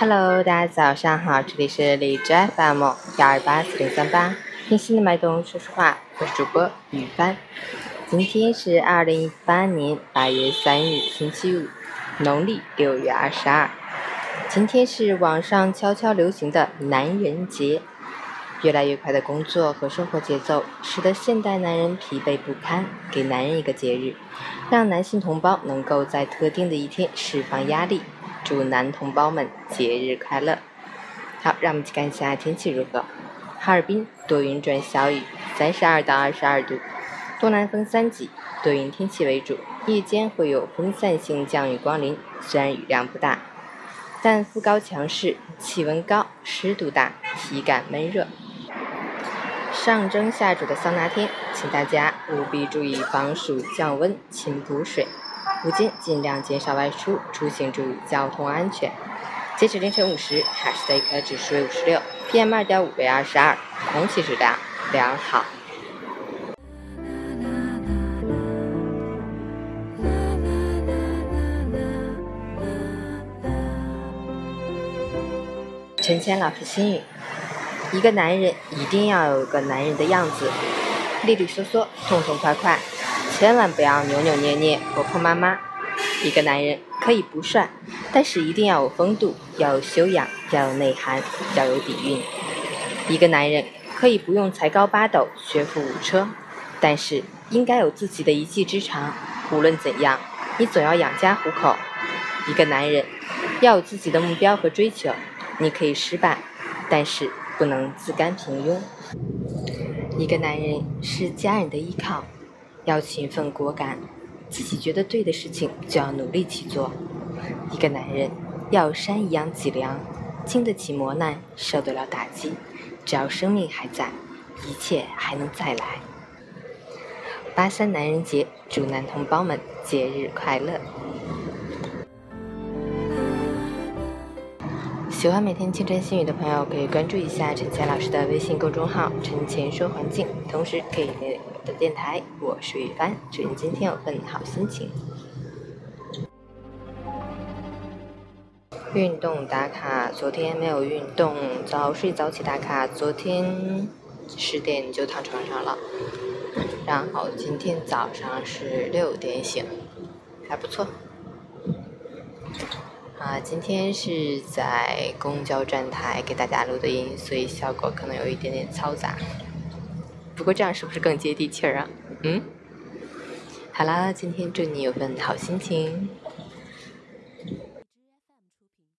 Hello，大家早上好，这里是荔枝 FM 幺二八四零三八，听心的脉动说实话，我是主播雨帆。今天是二零一八年八月三日，星期五，农历六月二十二。今天是网上悄悄流行的男人节。越来越快的工作和生活节奏，使得现代男人疲惫不堪。给男人一个节日，让男性同胞能够在特定的一天释放压力。祝男同胞们节日快乐！好，让我们去看一下天气如何。哈尔滨多云转小雨，三十二到二十二度，东南风三级，多云天气为主。夜间会有分散性降雨光临，虽然雨量不大，但副高强势，气温高，湿度大，体感闷热。上蒸下煮的桑拿天，请大家务必注意防暑降温、勤补水。午间尽量减少外出，出行注意交通安全。截止凌晨五时，海市的空气指数为五十六，PM 二点五为二十二，空气质量良好。陈谦老师心语。一个男人一定要有个男人的样子，利利索索、痛痛快快，千万不要扭扭捏捏、婆婆妈妈。一个男人可以不帅，但是一定要有风度，要有修养，要有内涵，要有底蕴。一个男人可以不用才高八斗、学富五车，但是应该有自己的一技之长。无论怎样，你总要养家糊口。一个男人要有自己的目标和追求，你可以失败，但是。不能自甘平庸。一个男人是家人的依靠，要勤奋果敢，自己觉得对的事情就要努力去做。一个男人要山一样脊梁，经得起磨难，受得了打击。只要生命还在，一切还能再来。八三男人节，祝男同胞们节日快乐！喜欢每天清晨心语的朋友，可以关注一下陈倩老师的微信公众号“陈倩说环境”，同时可以订阅我的电台。我是雨帆，祝你今天有份好心情。运动打卡，昨天没有运动，早睡早起打卡，昨天十点就躺床上了，然后今天早上是六点醒，还不错。啊，今天是在公交站台给大家录的音，所以效果可能有一点点嘈杂。不过这样是不是更接地气儿啊？嗯。好啦，今天祝你有份好心情。